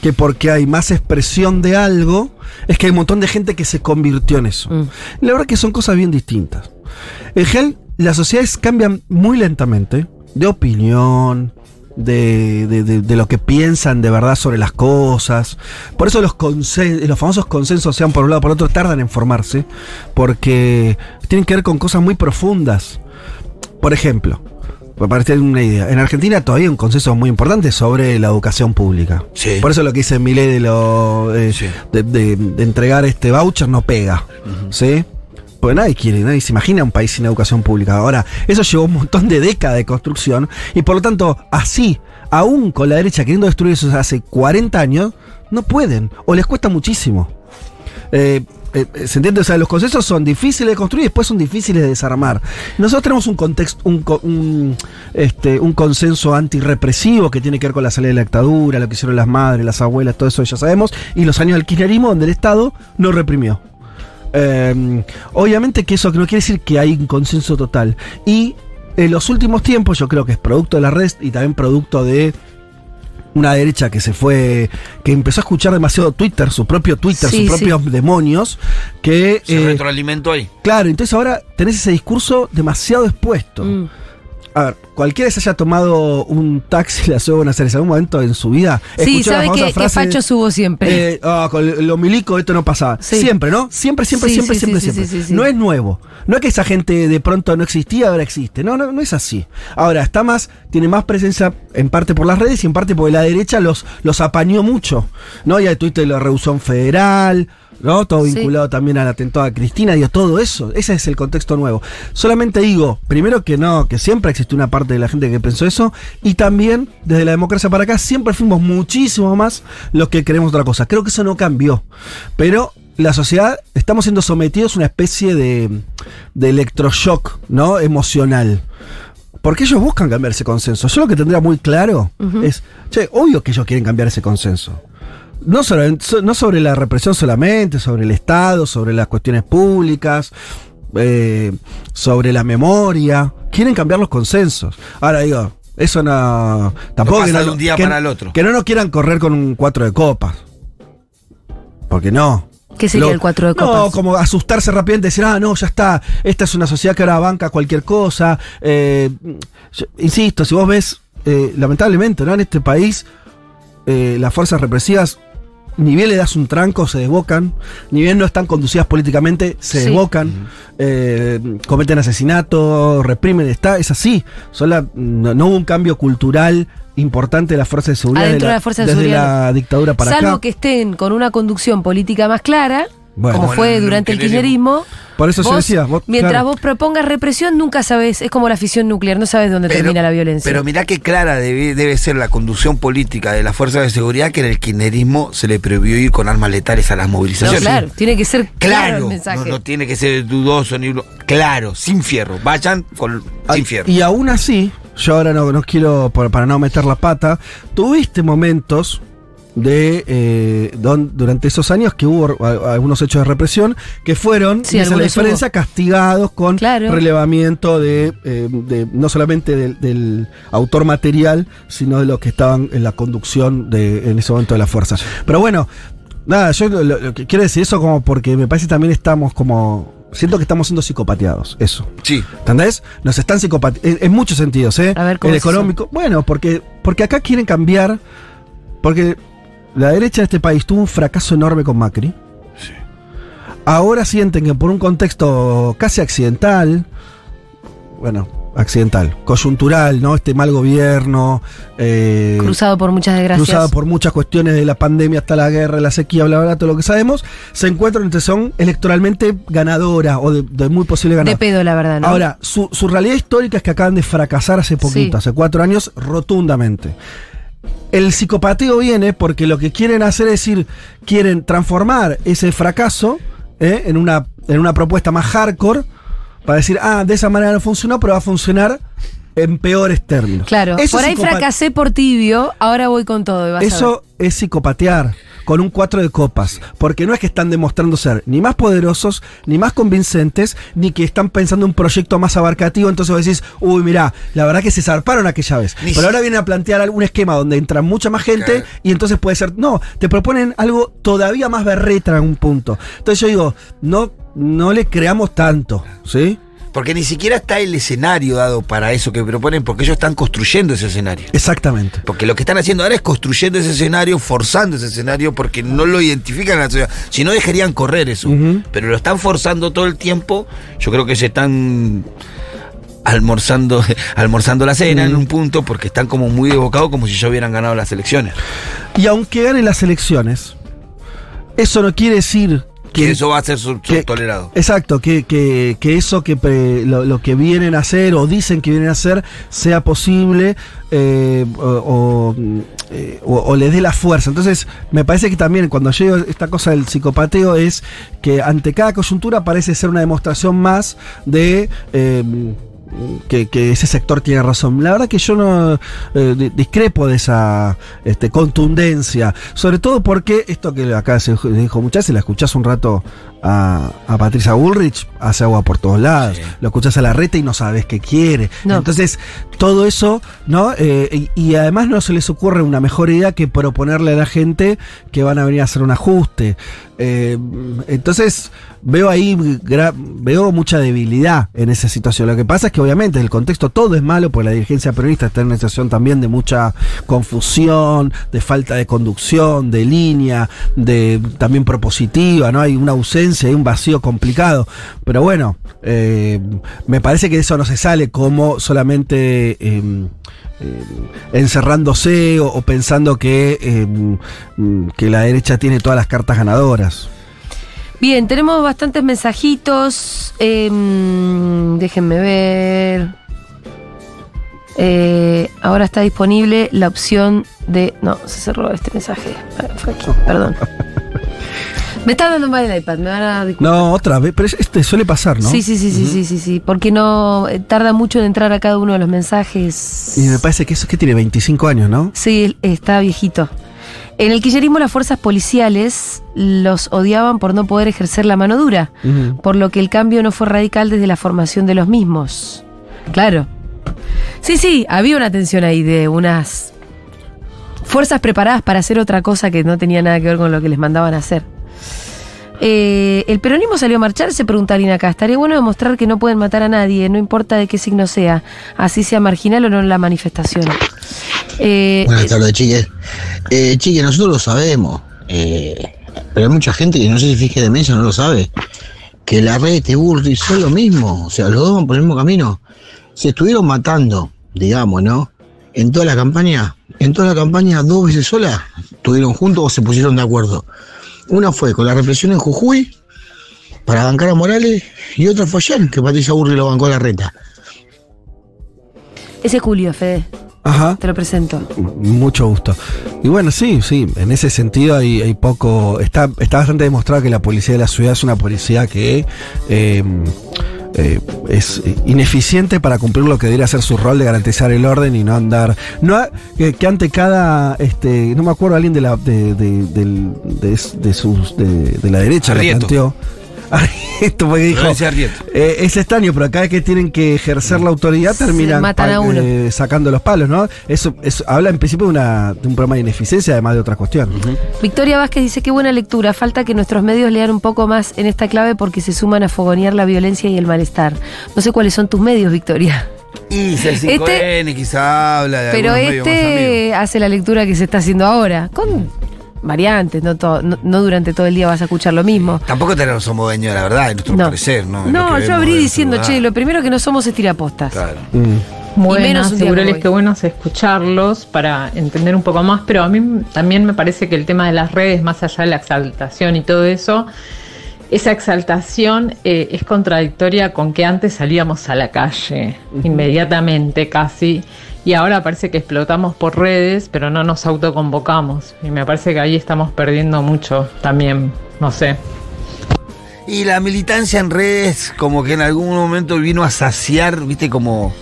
[SPEAKER 10] que porque hay más expresión de algo, es que hay un montón de gente que se convirtió en eso.
[SPEAKER 1] Mm.
[SPEAKER 10] La verdad que son cosas bien distintas. En general, las sociedades cambian muy lentamente, de opinión, de, de- de- de lo que piensan de verdad sobre las cosas. Por eso los, consen- los famosos consensos, sean por un lado o por otro, tardan en formarse, porque tienen que ver con cosas muy profundas. Por ejemplo, para tener una idea, en Argentina todavía hay un consenso muy importante sobre la educación pública.
[SPEAKER 2] Sí.
[SPEAKER 10] Por eso lo que dice Milei de, lo, eh,
[SPEAKER 2] Sí.
[SPEAKER 10] de, de- de entregar este voucher no pega. ¿Sí? Porque nadie quiere, nadie se imagina un país sin educación pública. Ahora, eso llevó un montón de décadas de construcción y por lo tanto, así, aún con la derecha queriendo destruir eso hace 40 años, no pueden o les cuesta muchísimo. Eh, eh, ¿Se entiende? O sea, los consensos son difíciles de construir y después son difíciles de desarmar. Nosotros tenemos un contexto, un, este, un consenso antirrepresivo que tiene que ver con la salida de la dictadura, lo que hicieron las madres, las abuelas, todo eso ya sabemos, y los años del kirchnerismo donde el Estado no reprimió. Eh, obviamente que eso no quiere decir que hay un consenso total. Y en los últimos tiempos, yo creo que es producto de la red y también producto de una derecha que se fue, que empezó a escuchar demasiado Twitter, su propio Twitter,
[SPEAKER 1] Sí,
[SPEAKER 10] sus
[SPEAKER 1] sí.
[SPEAKER 10] propios demonios, que...
[SPEAKER 2] Se
[SPEAKER 10] eh,
[SPEAKER 2] retroalimentó ahí.
[SPEAKER 10] claro, entonces ahora tenés ese discurso demasiado expuesto.
[SPEAKER 1] Mm.
[SPEAKER 10] A ver, cualquiera que se haya tomado un taxi la ciudad de Buenos Aires en algún momento en su vida.
[SPEAKER 1] Sí, sabe que, que
[SPEAKER 10] frase,
[SPEAKER 1] Facho subo siempre.
[SPEAKER 10] eh, ah, con lo milico esto no pasaba.
[SPEAKER 1] Sí.
[SPEAKER 10] Siempre, ¿no? Siempre, siempre,
[SPEAKER 1] Sí,
[SPEAKER 10] siempre,
[SPEAKER 1] sí,
[SPEAKER 10] siempre, siempre. No es nuevo. No es que esa gente de pronto no existía, ahora existe. No, no, no es así. Ahora, está más, tiene más presencia en parte por las redes y en parte porque la derecha los, los apañó mucho. ¿No? Ya Twitter la en federal, ¿no? Todo
[SPEAKER 1] Sí.
[SPEAKER 10] vinculado también al atentado a Cristina, digo, todo eso. Ese es el contexto nuevo. Solamente digo, primero que no, que siempre existió una parte de la gente que pensó eso, y también, desde la democracia para acá, siempre fuimos muchísimo más los que queremos otra cosa. Creo que eso no cambió. Pero la sociedad, estamos siendo sometidos a una especie de, de electroshock, ¿no? Emocional. Porque ellos buscan cambiar ese consenso. Yo lo que tendría muy claro es, che, obvio que ellos quieren cambiar ese consenso. No sobre, so- no sobre la represión solamente, sobre el Estado, sobre las cuestiones públicas, eh, sobre la memoria. Quieren cambiar los consensos. Ahora digo, eso no. Tampoco
[SPEAKER 2] pasa
[SPEAKER 10] que
[SPEAKER 2] de un día
[SPEAKER 10] que-
[SPEAKER 2] para el otro.
[SPEAKER 10] Que no nos quieran correr con un cuatro de copas. Porque no.
[SPEAKER 1] ¿Qué sería
[SPEAKER 10] Lo-
[SPEAKER 1] el cuatro de
[SPEAKER 10] No,
[SPEAKER 1] copas?
[SPEAKER 10] como asustarse rápidamente, decir, ah, no, ya está, esta es una sociedad que ahora banca cualquier cosa. Eh, yo- insisto, si vos ves, eh, lamentablemente, ¿no? En este país, eh, las fuerzas represivas, ni bien le das un tranco, se desbocan, ni bien no están conducidas políticamente, se
[SPEAKER 1] Sí.
[SPEAKER 10] desbocan, eh, cometen asesinatos, reprimen, está, es así. Son la- no, no hubo un cambio cultural importante de la fuerza de seguridad de
[SPEAKER 1] de la fuerza de
[SPEAKER 10] desde
[SPEAKER 1] seguridad.
[SPEAKER 10] la dictadura para
[SPEAKER 1] Salvo
[SPEAKER 10] acá.
[SPEAKER 1] que estén con una conducción política más clara,
[SPEAKER 10] Bueno.
[SPEAKER 1] como fue durante el
[SPEAKER 10] kirchnerismo. Por eso yo
[SPEAKER 1] vos,
[SPEAKER 10] decía, vos-
[SPEAKER 1] mientras
[SPEAKER 10] claro.
[SPEAKER 1] vos propongas represión, nunca sabes, es como la fisión nuclear, no sabes dónde termina la violencia.
[SPEAKER 2] Pero mirá qué clara debe, debe ser la conducción política de las fuerzas de seguridad que en el kirchnerismo se le prohibió ir con armas letales a las
[SPEAKER 1] no,
[SPEAKER 2] movilizaciones.
[SPEAKER 1] claro, tiene que ser claro,
[SPEAKER 2] Claro,
[SPEAKER 1] el mensaje.
[SPEAKER 2] no, no tiene que ser dudoso ni claro, sin fierro. Vayan con sin fierro.
[SPEAKER 10] Y aún así, yo ahora no, no quiero, para no meter la pata, tuviste momentos de eh, don- durante esos años que hubo a- algunos hechos de represión que fueron,
[SPEAKER 1] Sí,
[SPEAKER 10] la diferencia,
[SPEAKER 1] hubo.
[SPEAKER 10] castigados con
[SPEAKER 1] Claro.
[SPEAKER 10] relevamiento de, eh, de- no solamente del, del autor material, sino de los que estaban en la conducción de, en ese momento de la fuerza. Pero bueno, nada, yo lo, que quiero decir eso como porque me parece que también estamos como... Siento que estamos siendo psicopateados, eso.
[SPEAKER 2] Sí.
[SPEAKER 10] ¿Entendés? Nos están psicopateando, en, en muchos sentidos, ¿eh?
[SPEAKER 1] A ver, ¿cómo
[SPEAKER 10] el
[SPEAKER 1] es eso?
[SPEAKER 10] económico. Bueno, porque, porque acá quieren cambiar, porque la derecha de este país tuvo un fracaso enorme con Macri. Ahora sienten que por un contexto casi accidental, bueno, accidental, coyuntural, ¿no? Este mal gobierno, eh,
[SPEAKER 1] Cruzado por muchas desgracias.
[SPEAKER 10] cruzado por muchas cuestiones de la pandemia hasta la guerra, la sequía, bla, bla, bla, todo lo que sabemos, se encuentran entre son electoralmente ganadora o de, de muy posible ganadora.
[SPEAKER 1] de pedo, la verdad, ¿no?
[SPEAKER 10] Ahora, su, su realidad histórica es que acaban de fracasar hace poquito,
[SPEAKER 1] Sí.
[SPEAKER 10] hace cuatro años, rotundamente. El psicopateo viene porque lo que quieren hacer es decir, quieren transformar ese fracaso ¿eh? en, una, en una propuesta más hardcore para decir, ah, de esa manera no funcionó, pero va a funcionar en peores términos.
[SPEAKER 1] Claro,
[SPEAKER 10] Eso
[SPEAKER 1] por ahí fracasé por tibio, ahora voy con todo. y vas a ver.
[SPEAKER 10] Eso es psicopatear con un cuatro de copas. Porque no es que están demostrando ser ni más poderosos, ni más convincentes, ni que están pensando en un proyecto más abarcativo. Entonces vos decís, uy, mirá, la verdad que se zarparon aquella vez.
[SPEAKER 2] Ni
[SPEAKER 10] Pero ahora vienen a plantear algún esquema donde entra mucha más gente
[SPEAKER 2] Claro.
[SPEAKER 10] y entonces puede ser. No, te proponen algo todavía más berretra en un punto. Entonces yo digo, no, no le creamos tanto, ¿sí?
[SPEAKER 2] Porque ni siquiera está el escenario dado para eso que proponen, porque ellos están construyendo ese escenario.
[SPEAKER 10] Exactamente.
[SPEAKER 2] Porque lo que están haciendo ahora es construyendo ese escenario, forzando ese escenario, porque no lo identifican en la sociedad. Si no, dejarían correr eso. Pero lo están forzando todo el tiempo. Yo creo que se están almorzando, almorzando la cena en un punto, porque están como muy evocados como si ya hubieran ganado las elecciones.
[SPEAKER 10] Y aunque ganen las elecciones, eso no quiere decir
[SPEAKER 2] Que eso va a ser su-
[SPEAKER 10] que-
[SPEAKER 2] tolerado.
[SPEAKER 10] Exacto, que, que, que eso que pre- lo, lo que vienen a hacer o dicen que vienen a hacer sea posible eh, o, o, eh, o- o les dé la fuerza. Entonces, me parece que también cuando llega esta cosa del psicopateo es que ante cada coyuntura parece ser una demostración más de... eh, que, que ese sector tiene razón. La verdad que yo no eh, di- discrepo de esa este, contundencia, sobre todo porque esto que acá se dijo- dijo muchas, si la escuchás un rato a, a Patricia Bullrich, hace agua por todos lados, lo escuchás a la reta y no sabes qué quiere.
[SPEAKER 1] No.
[SPEAKER 10] Entonces, todo eso, ¿no? Eh, y, y además no se les ocurre una mejor idea que proponerle a la gente que van a venir a hacer un ajuste. Eh, entonces, veo ahí, veo mucha debilidad en esa situación. Lo que pasa es que obviamente el contexto todo es malo, porque la dirigencia peronista está en una situación también de mucha confusión, de falta de conducción, de línea, de también propositiva, ¿no? Hay una ausencia, hay un vacío complicado. Pero bueno, eh, me parece que eso no se sale como solamente... eh, eh, encerrándose o, o pensando que, mm, que la derecha tiene todas las cartas ganadoras.
[SPEAKER 1] Bien, tenemos bastantes mensajitos. em, déjenme ver. Eh, ahora está disponible la opción de. No, se cerró este mensaje. Fue aquí, Perdón. Me está dando mal el iPad, me van a disculpar.
[SPEAKER 10] No, otra vez, pero este suele pasar, ¿no?
[SPEAKER 1] Sí, sí, sí, sí, sí, sí, sí. Porque no eh, tarda mucho en entrar a cada uno de los mensajes.
[SPEAKER 10] Y me parece que eso que tiene 25 años, ¿no?
[SPEAKER 1] Sí, está viejito. En el kirchnerismo las fuerzas policiales los odiaban por no poder ejercer la mano dura, por lo que el cambio no fue radical desde la formación de los mismos. Claro. Sí, sí, había una tensión ahí de unas fuerzas preparadas para hacer otra cosa que no tenía nada que ver con lo que les mandaban a hacer. Eh, el peronismo salió a marchar, se pregunta Alina acá. Estaría bueno demostrar que no pueden matar a nadie, no importa de qué signo sea, así sea marginal o no en la manifestación. Eh,
[SPEAKER 11] Buenas tardes, chiques. Eh, chiques, nosotros lo sabemos, eh, pero hay mucha gente que no sé si fije de mesa, no lo sabe, que la red de Bullrich son lo mismo, o sea, los dos van por el mismo camino. Se estuvieron matando, digamos, ¿no? En toda la campaña, En toda la campaña, dos veces sola, estuvieron juntos o se pusieron de acuerdo. Una fue con la represión en Jujuy, para bancar a Morales, y otra fue ayer, que Patricia Burri lo bancó a la reta.
[SPEAKER 1] Ese es Julio, Fede.
[SPEAKER 10] Ajá.
[SPEAKER 1] Te lo presento.
[SPEAKER 10] Mucho gusto. Y bueno, sí, sí, en ese sentido hay, hay poco. Está, está bastante demostrado que la policía de la ciudad es una policía que eh, eh, es ineficiente para cumplir lo que debería ser su rol de garantizar el orden y no andar. No, que, que ante cada. este No me acuerdo, alguien de la, de, de, de, de sus, de, de la derecha
[SPEAKER 2] Arrieto.
[SPEAKER 10] planteó. Esto porque dijo. Eh, es extraño, pero cada vez que tienen que ejercer la autoridad terminan
[SPEAKER 1] matan a uno.
[SPEAKER 10] eh, sacando los palos, ¿no? Eso, eso habla en principio de, una, de un problema de ineficiencia, además de otra cuestión.
[SPEAKER 1] Victoria Vázquez dice, qué buena lectura, falta que nuestros medios lean un poco más en esta clave porque se suman a fogonear la violencia y el malestar. No sé cuáles son tus medios, Victoria.
[SPEAKER 2] Y si el 5N quizá habla de
[SPEAKER 1] Pero este hace la lectura que se está haciendo ahora, con variantes, no, to- no, no durante todo el día vas a escuchar lo mismo.
[SPEAKER 2] Tampoco tenemos somos dueños de la verdad, de nuestro
[SPEAKER 1] No.
[SPEAKER 2] parecer, ¿no?
[SPEAKER 1] No,
[SPEAKER 2] que
[SPEAKER 1] yo abrí diciendo, che, lo primero que no somos es tirapostas.
[SPEAKER 2] Claro.
[SPEAKER 10] Mm.
[SPEAKER 1] menos como
[SPEAKER 4] Seguroles,
[SPEAKER 1] hoy.
[SPEAKER 4] qué bueno es escucharlos para entender un poco más, pero a mí también me parece que el tema de las redes, más allá de la exaltación y todo eso, esa exaltación eh, es contradictoria con que antes salíamos a la calle, inmediatamente casi, y ahora parece que explotamos por redes, pero no nos autoconvocamos, y me parece que ahí estamos perdiendo mucho también, no sé.
[SPEAKER 2] Y la militancia en redes, como que en algún momento vino a saciar, viste, como.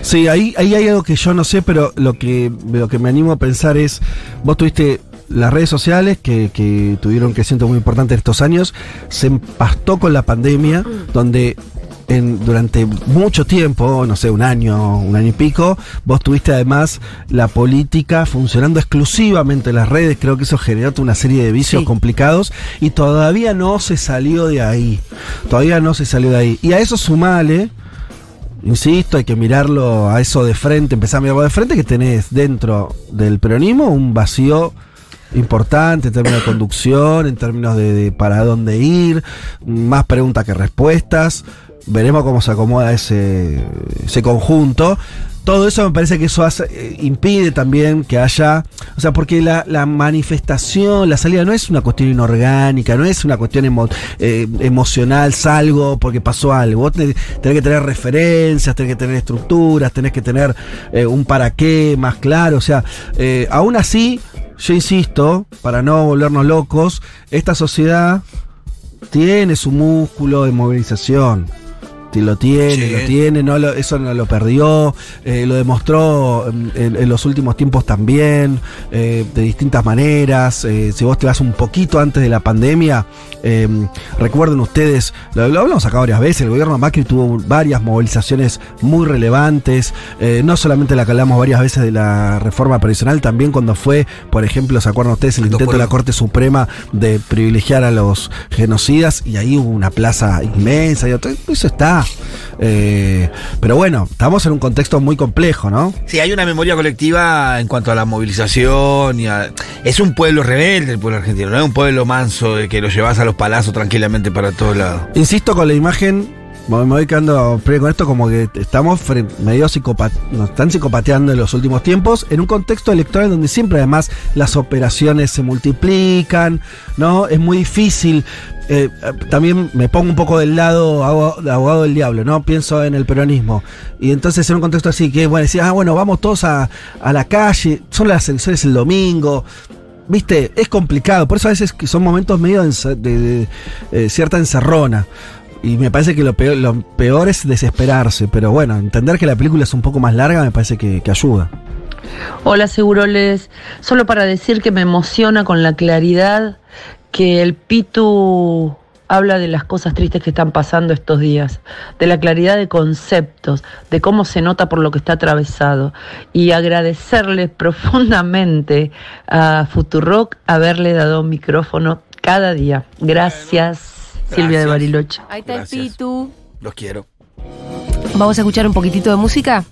[SPEAKER 10] Sí, ahí, ahí hay algo que yo no sé, pero lo que, lo que me animo a pensar es, vos tuviste las redes sociales que, que tuvieron un crecimiento muy importante estos años, se empastó con la pandemia, donde en, durante mucho tiempo, no sé, un año, un año y pico, vos tuviste además la política funcionando exclusivamente en las redes, creo que eso generó una serie de vicios
[SPEAKER 1] Sí.
[SPEAKER 10] complicados y todavía no se salió de ahí, todavía no se salió de ahí. Y a eso sumale, Insisto, hay que mirarlo a eso de frente, empezar a mirarlo de frente, que tenés dentro del peronismo un vacío importante en términos de conducción, en términos de, de para dónde ir, más preguntas que respuestas. Veremos cómo se acomoda ese, conjunto. Todo eso me parece que eso hace- eh, impide también que haya, o sea, porque la, manifestación, la salida no es una cuestión inorgánica, no es una cuestión emo- eh, emocional, salgo porque pasó algo. Vos tenés que tener referencias, tenés que tener estructuras, tenés que tener eh, un para qué más claro. O sea, eh, aún así, yo insisto, para no volvernos locos, esta sociedad tiene su músculo de movilización. Lo tiene,
[SPEAKER 2] Sí.
[SPEAKER 10] lo tiene, no lo- eso no lo perdió, eh, lo demostró en, en- en los últimos tiempos también, eh, de distintas maneras. eh, si vos te vas un poquito antes de la pandemia, eh, recuerden ustedes, lo, lo hablamos acá varias veces, el gobierno Macri tuvo varias movilizaciones muy relevantes, no solamente la que hablamos varias veces de la reforma previsional, también cuando fue, por ejemplo, ¿se acuerdan ustedes el intento de la Corte Suprema de privilegiar a los genocidas? Y ahí hubo una plaza inmensa, y todo eso está. Eh, pero bueno, estamos en un contexto muy complejo, ¿no?
[SPEAKER 2] Sí, hay una memoria colectiva en cuanto a la movilización y a- Es un pueblo rebelde el pueblo argentino, no es un pueblo manso de que lo llevas a los palazos tranquilamente para todos lados.
[SPEAKER 10] Insisto con la imagen, me voy quedando con esto como que estamos medio psicopat nos están psicopateando en los últimos tiempos, en un contexto electoral donde siempre además las operaciones se multiplican, ¿no? Es muy difícil. Eh, también me pongo un poco del lado abo- de abogado del diablo, ¿no? Pienso en el peronismo. Y entonces en un contexto así que, bueno, decir, ah, bueno, vamos todos a, a la calle, son las elecciones el domingo, Viste, es complicado, por eso a veces son momentos medio de, eh, cierta encerrona. Y me parece que lo peor, lo peor es desesperarse, pero bueno, entender que la película es un poco más larga me parece que, que ayuda.
[SPEAKER 12] Hola Seguroles, solo para decir que me emociona con la claridad que el Pitu habla de las cosas tristes que están pasando estos días, de la claridad de conceptos, de cómo se nota por lo que está atravesado y agradecerles profundamente a Futurock haberle dado un micrófono cada día. Gracias, Silvia de. Bariloche.
[SPEAKER 1] Ahí está
[SPEAKER 2] Gracias.
[SPEAKER 1] el Pitu.
[SPEAKER 2] Los quiero.
[SPEAKER 1] Vamos a escuchar un poquitito de música.